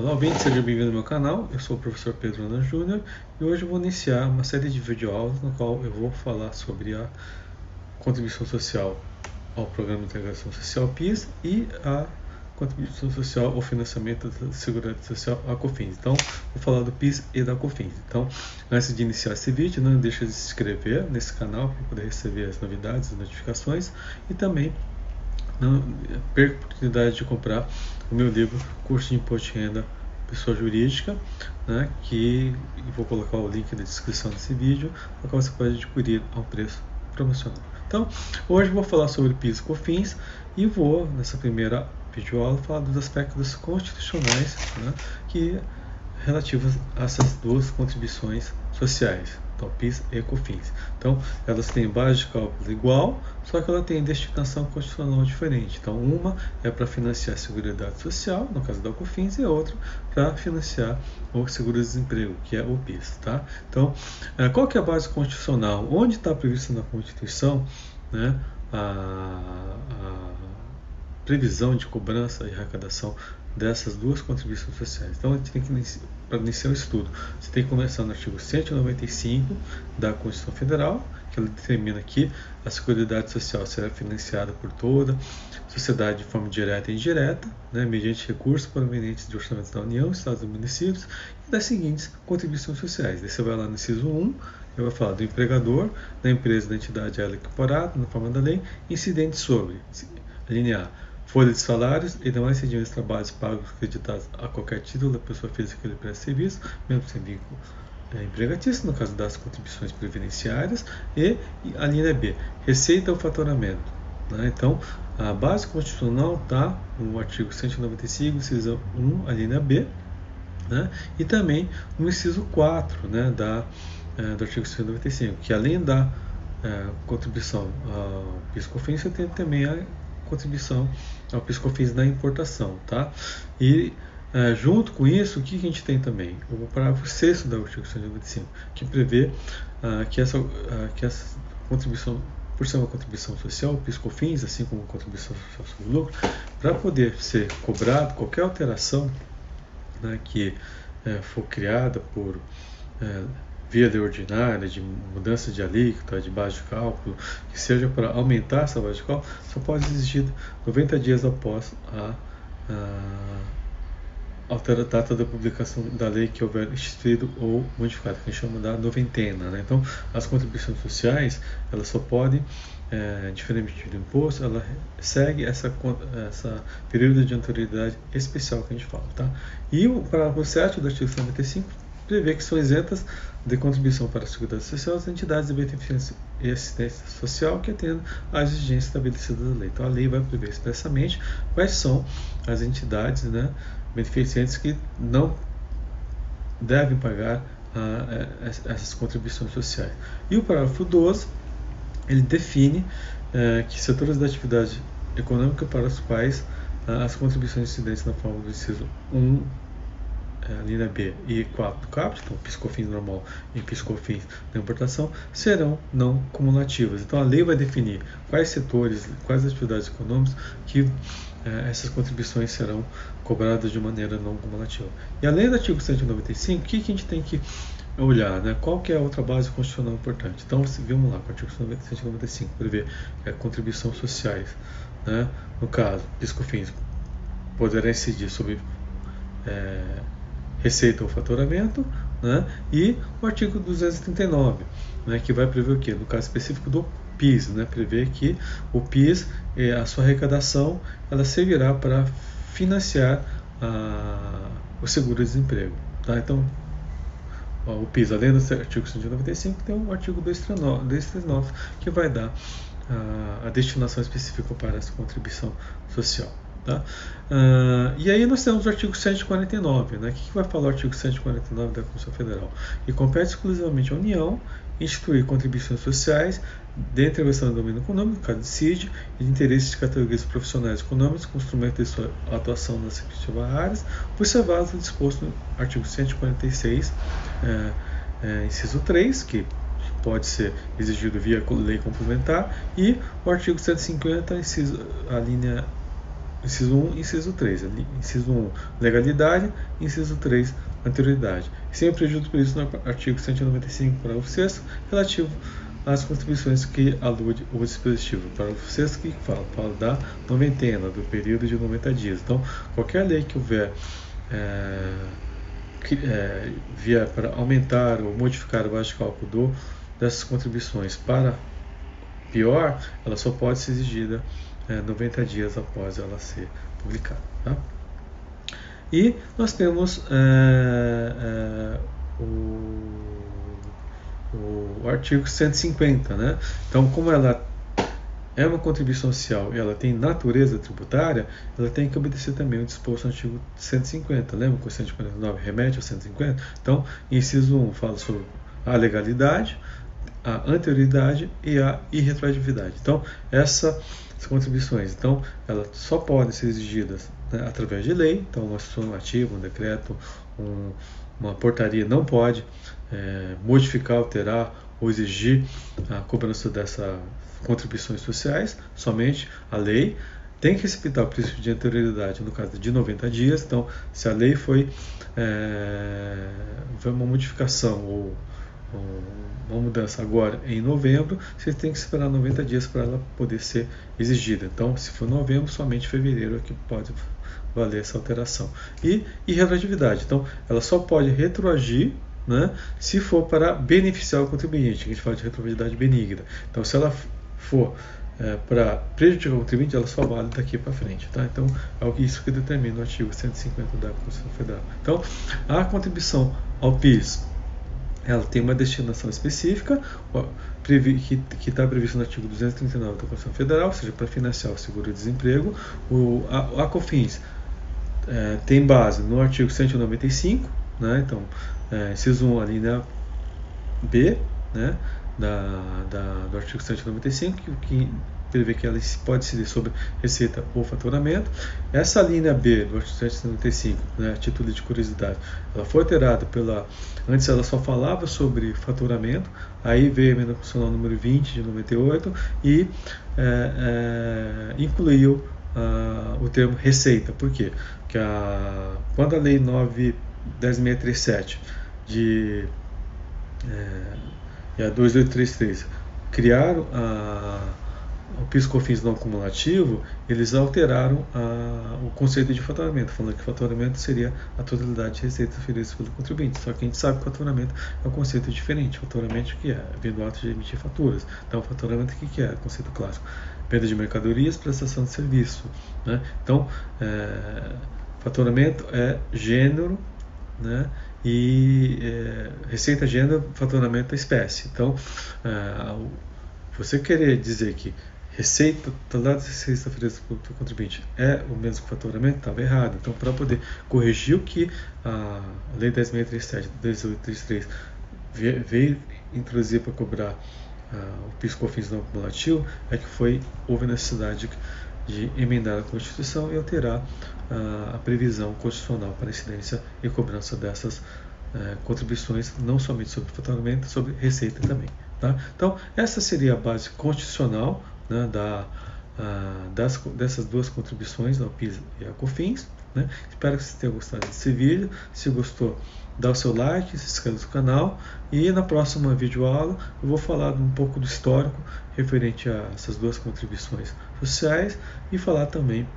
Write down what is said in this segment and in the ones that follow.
Olá, ouvinte, seja bem-vindo ao meu canal. Eu sou o professor Pedro Ana Júnior e hoje eu vou iniciar uma série de videoaulas no qual eu vou falar sobre a contribuição social ao Programa de Integração Social PIS e a contribuição social ao financiamento da Seguridade Social, a COFINS. Então, vou falar do PIS e da COFINS. Então, antes de iniciar esse vídeo, não deixe de se inscrever nesse canal para poder receber as novidades, as notificações e também não perca a oportunidade de comprar o meu livro Curso de Imposto de Renda Pessoa Jurídica, né, que vou colocar o link na descrição desse vídeo, no qual você pode adquirir a um preço promocional. Então, hoje vou falar sobre PIS e COFINS e vou, nessa primeira videoaula, falar dos aspectos constitucionais né, que relativos a essas duas contribuições sociais. Então, PIS e COFINS. Então, elas têm base de cálculo igual, só que ela tem destinação constitucional diferente. Então, uma é para financiar a Seguridade Social, no caso da COFINS, e a outra para financiar o seguro-desemprego, que é o PIS. Tá? Então, eh, qual que é a base constitucional? Onde está previsto na Constituição né, a, a previsão de cobrança e arrecadação dessas duas contribuições sociais. Então, a gente tem que para iniciar o estudo, você tem que começar no artigo 195 da Constituição Federal, que ela determina que a Seguridade Social será financiada por toda a sociedade de forma direta e indireta, né, mediante recursos provenientes de orçamentos da União, Estados e municípios, e das seguintes contribuições sociais. Aí você vai lá no inciso 1, eu vou falar do empregador, da empresa, da entidade ela equiparada, na forma da lei, incidente sobre, a linha A, folha de salários e demais de trabalhos pagos acreditados a qualquer título da pessoa física que lhe presta serviço, mesmo sem vínculo é, empregatício, no caso das contribuições previdenciárias, e a linha B, receita ou faturamento. Né? Então, a base constitucional está no artigo 195, inciso 1, a linha B, né? e também no inciso 4 né, da, é, do artigo 195, que além da é, contribuição ao PIS-COFINS, tem também a contribuição ao piscofins da importação, tá? E é, junto com isso, o que a gente tem também? O parágrafo 6 do artigo 195, que prevê ah, que, essa, ah, que essa contribuição, por ser uma contribuição social, o piscofins, assim como contribuição social sobre lucro, para poder ser cobrado qualquer alteração né, que é, for criada por é, via de ordinária, de mudança de alíquota, de base de cálculo, que seja para aumentar essa base de cálculo, só pode existir 90 dias após a, a, a data da publicação da lei que houver instituído ou modificado, que a gente chama da noventena. Né? Então, as contribuições sociais, elas só podem, é, diferentemente do imposto, ela segue essa, essa período de antiguidade especial que a gente fala. Tá? E o parágrafo 7 do artigo 195 prevê que são isentas de contribuição para a Seguridade Social as entidades de benefício e assistência social que atendam às exigências estabelecidas da lei. Então, a lei vai prever expressamente quais são as entidades né, beneficentes que não devem pagar ah, essas contribuições sociais. E o parágrafo 12, ele define eh, que setores da atividade econômica para os quais ah, as contribuições incidentes na forma do inciso 1 é, a linha B e 4 do CAPT, então piscofins normal e piscofins da importação, serão não cumulativas. Então a lei vai definir quais setores, quais atividades econômicas que é, essas contribuições serão cobradas de maneira não cumulativa. E além do artigo 195, o que, que a gente tem que olhar, né? Qual que é a outra base constitucional importante? Então, vamos lá, o artigo 195 prevê é, contribuições sociais, né? No caso, piscofins poderá incidir sobre é, receita ou faturamento, né? e o artigo 239, né, que vai prever o quê? No caso específico do PIS, né, prevê que o PIS, eh, a sua arrecadação, ela servirá para financiar a, o seguro-desemprego. Tá? Então, o PIS, além do artigo 195, tem o artigo 239, 239 que vai dar a, a destinação específica para essa contribuição social. Tá? Uh, e aí nós temos o artigo 149. Né? O que, que vai falar o artigo 149 da Constituição Federal? E compete exclusivamente à União instituir contribuições sociais dentre a versão do domínio econômico, no caso de CID, e de interesses de categorias profissionais econômicos com instrumento de sua atuação nas respectivas áreas, observado o disposto no artigo 146, é, é, inciso 3, que pode ser exigido via lei complementar, e o artigo 150, inciso, a linha inciso 1 e inciso 3. Inciso 1, legalidade, inciso 3, anterioridade. Sempre ajudo por isso no artigo 195, parágrafo 6, relativo às contribuições que alude o dispositivo. Parágrafo 6 que fala, fala da noventena, do período de 90 dias. Então, qualquer lei que houver é, que, é, vier para aumentar ou modificar o baixo cálculo do, dessas contribuições para pior, ela só pode ser exigida é, 90 dias após ela ser publicada. Tá? E nós temos é, é, o, o, artigo 150. Né? Então, como ela é uma contribuição social e ela tem natureza tributária, ela tem que obedecer também o disposto no artigo 150. Lembra que o 149 remete ao 150? Então, inciso 1 fala sobre a legalidade, a anterioridade e a irretroatividade. Então, essa contribuições. Então, elas só podem ser exigidas né, através de lei, então uma normativa, um decreto, um, uma portaria não pode é, modificar, alterar ou exigir a cobrança dessas contribuições sociais, somente a lei. Tem que respeitar o princípio de anterioridade no caso de 90 dias, então se a lei foi, é, foi uma modificação ou uma mudança agora em novembro, você tem que esperar 90 dias para ela poder ser exigida. Então, se for novembro, somente fevereiro é que pode valer essa alteração. E irretroatividade. Então, ela só pode retroagir né, se for para beneficiar o contribuinte, que a gente fala de retroatividade benigna. Então, se ela for é, para prejudicar o contribuinte, ela só vale daqui para frente. Tá? Então, é isso que determina o artigo 150 da Constituição Federal. Então, a contribuição ao PIS ela tem uma destinação específica que está previsto no artigo 239 da Constituição Federal, ou seja, para financiar o seguro-desemprego. O, a, a COFINS é, tem base no artigo 195, né, então, é, inciso 1, a linha B né, da, da, do artigo 195, que, que prevê que ela pode incidir sobre receita ou faturamento. Essa linha B do artigo 175, né, título de curiosidade, ela foi alterada pela. Antes ela só falava sobre faturamento, aí veio a emenda constitucional número 20 de 98 e é, é, incluiu uh, o termo receita. Por quê? Porque a, quando a lei 9.10637 de. É, a 2833 criaram a PIS/COFINS não cumulativo, eles alteraram a, o conceito de faturamento, falando que faturamento seria a totalidade de receitas oferecidas pelo contribuinte. Só que a gente sabe que faturamento é um conceito diferente. Faturamento que é? Vem do ato de emitir faturas. Então, faturamento o que é? Conceito clássico. Venda de mercadorias, prestação de serviço. Né? Então, é, faturamento é gênero, né? e é, receita gênero, faturamento é espécie. Então, é, você querer dizer que receita, totalidade das receitas oferecidas pelo contribuinte é o mesmo o faturamento, estava errado. Então, para poder corrigir o que a Lei 10.637, 1833 veio introduzir para cobrar uh, o PIS/COFINS não acumulativo, é que foi houve necessidade de, de emendar a Constituição e alterar uh, a previsão constitucional para incidência e cobrança dessas uh, contribuições, não somente sobre faturamento, sobre receita também. Tá? Então, essa seria a base constitucional né, da, uh, das, dessas duas contribuições, ao PIS e a COFINS. Né? Espero que você tenha gostado desse vídeo. Se gostou, dá o seu like, se inscreva no canal e na próxima videoaula eu vou falar um pouco do histórico referente a essas duas contribuições sociais e falar também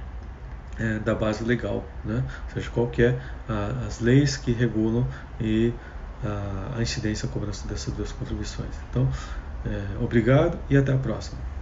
é, da base legal, né? ou seja, qual que é a, as leis que regulam e a, a incidência e a cobrança dessas duas contribuições. Então, é, obrigado e até a próxima.